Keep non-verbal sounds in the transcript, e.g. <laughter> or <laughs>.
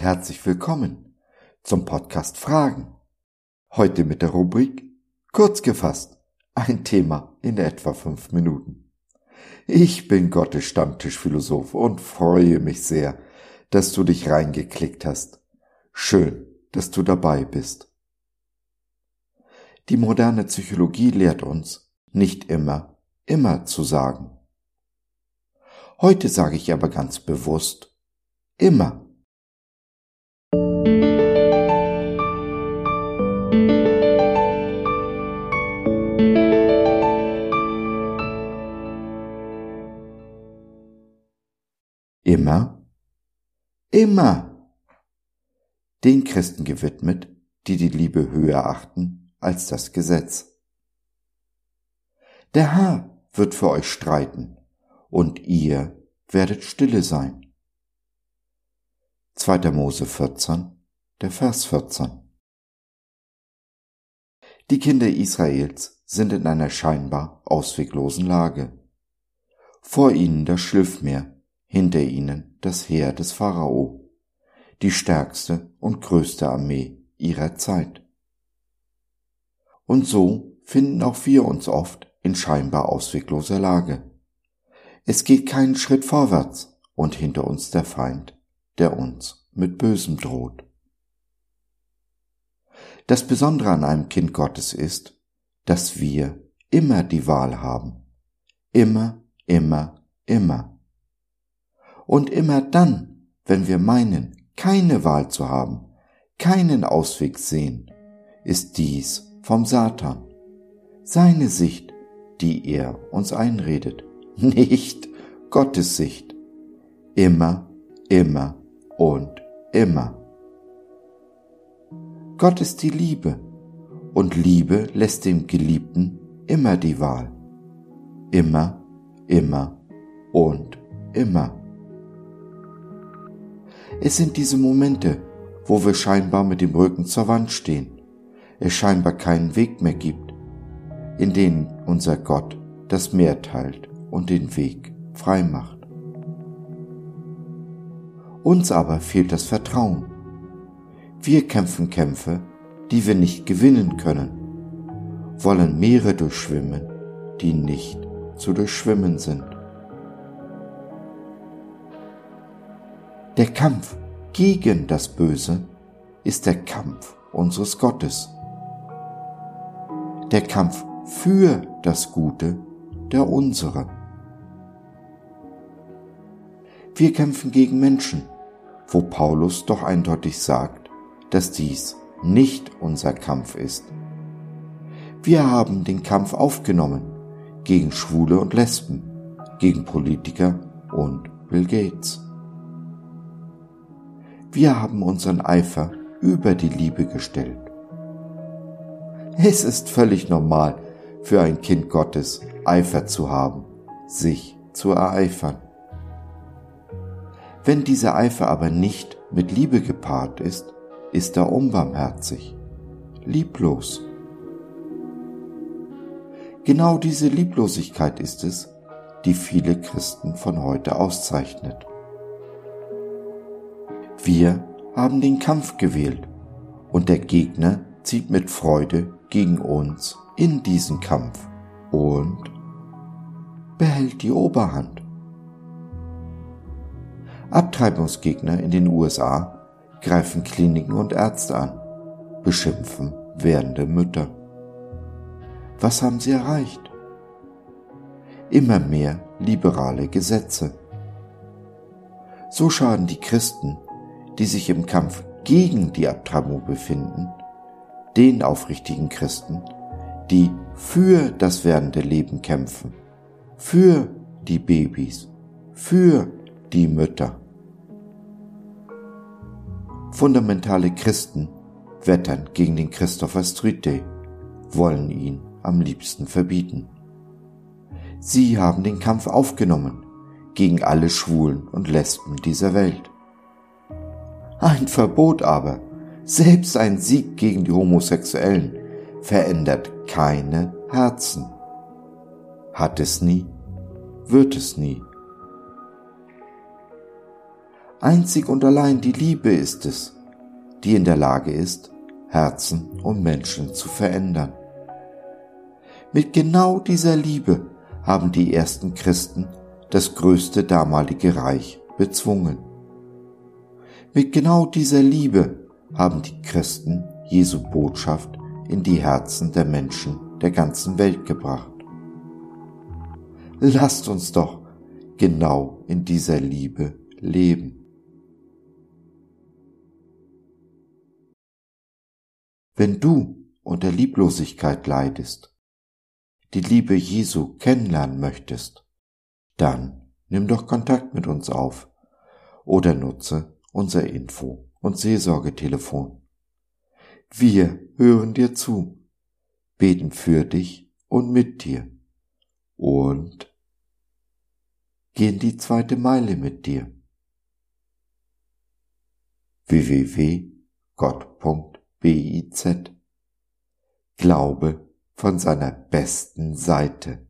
herzlich willkommen zum Podcast Fragen. Heute mit der Rubrik Kurz gefasst, ein Thema in etwa fünf Minuten. Ich bin Gottes Stammtischphilosoph und freue mich sehr, dass du dich reingeklickt hast. Schön, dass du dabei bist. Die moderne Psychologie lehrt uns, nicht immer, immer zu sagen. Heute sage ich aber ganz bewusst, immer. Immer, immer den Christen gewidmet, die die Liebe höher achten als das Gesetz. Der Herr wird für euch streiten, und ihr werdet stille sein. 2. Mose 14, der Vers 14. Die Kinder Israels sind in einer scheinbar ausweglosen Lage. Vor ihnen das Schilfmeer, hinter ihnen das Heer des Pharao, die stärkste und größte Armee ihrer Zeit. Und so finden auch wir uns oft in scheinbar auswegloser Lage. Es geht keinen Schritt vorwärts und hinter uns der Feind, der uns mit Bösem droht. Das Besondere an einem Kind Gottes ist, dass wir immer die Wahl haben. Immer, immer, immer. Und immer dann, wenn wir meinen, keine Wahl zu haben, keinen Ausweg sehen, ist dies vom Satan. Seine Sicht, die er uns einredet, <laughs> nicht Gottes Sicht. Immer, immer und immer. Gott ist die Liebe und Liebe lässt dem Geliebten immer die Wahl. Immer, immer und immer. Es sind diese Momente, wo wir scheinbar mit dem Rücken zur Wand stehen, es scheinbar keinen Weg mehr gibt, in denen unser Gott das Meer teilt und den Weg frei macht. Uns aber fehlt das Vertrauen. Wir kämpfen Kämpfe, die wir nicht gewinnen können, wollen Meere durchschwimmen, die nicht zu durchschwimmen sind. Der Kampf gegen das Böse ist der Kampf unseres Gottes. Der Kampf für das Gute der unsere. Wir kämpfen gegen Menschen, wo Paulus doch eindeutig sagt, dass dies nicht unser Kampf ist. Wir haben den Kampf aufgenommen gegen Schwule und Lesben, gegen Politiker und Bill Gates. Wir haben unseren Eifer über die Liebe gestellt. Es ist völlig normal für ein Kind Gottes Eifer zu haben, sich zu ereifern. Wenn dieser Eifer aber nicht mit Liebe gepaart ist, ist er unbarmherzig, lieblos. Genau diese Lieblosigkeit ist es, die viele Christen von heute auszeichnet. Wir haben den Kampf gewählt und der Gegner zieht mit Freude gegen uns in diesen Kampf und behält die Oberhand. Abtreibungsgegner in den USA greifen Kliniken und Ärzte an, beschimpfen werdende Mütter. Was haben sie erreicht? Immer mehr liberale Gesetze. So schaden die Christen die sich im Kampf gegen die Abtreibung befinden, den aufrichtigen Christen, die für das werdende Leben kämpfen, für die Babys, für die Mütter. Fundamentale Christen wettern gegen den Christopher Street Day, wollen ihn am liebsten verbieten. Sie haben den Kampf aufgenommen gegen alle Schwulen und Lesben dieser Welt. Ein Verbot aber, selbst ein Sieg gegen die Homosexuellen, verändert keine Herzen. Hat es nie, wird es nie. Einzig und allein die Liebe ist es, die in der Lage ist, Herzen und Menschen zu verändern. Mit genau dieser Liebe haben die ersten Christen das größte damalige Reich bezwungen. Mit genau dieser Liebe haben die Christen Jesu Botschaft in die Herzen der Menschen der ganzen Welt gebracht. Lasst uns doch genau in dieser Liebe leben. Wenn du unter Lieblosigkeit leidest, die Liebe Jesu kennenlernen möchtest, dann nimm doch Kontakt mit uns auf oder nutze unser Info- und Seelsorgetelefon. Wir hören dir zu, beten für dich und mit dir und gehen die zweite Meile mit dir. www.gott.biz Glaube von seiner besten Seite.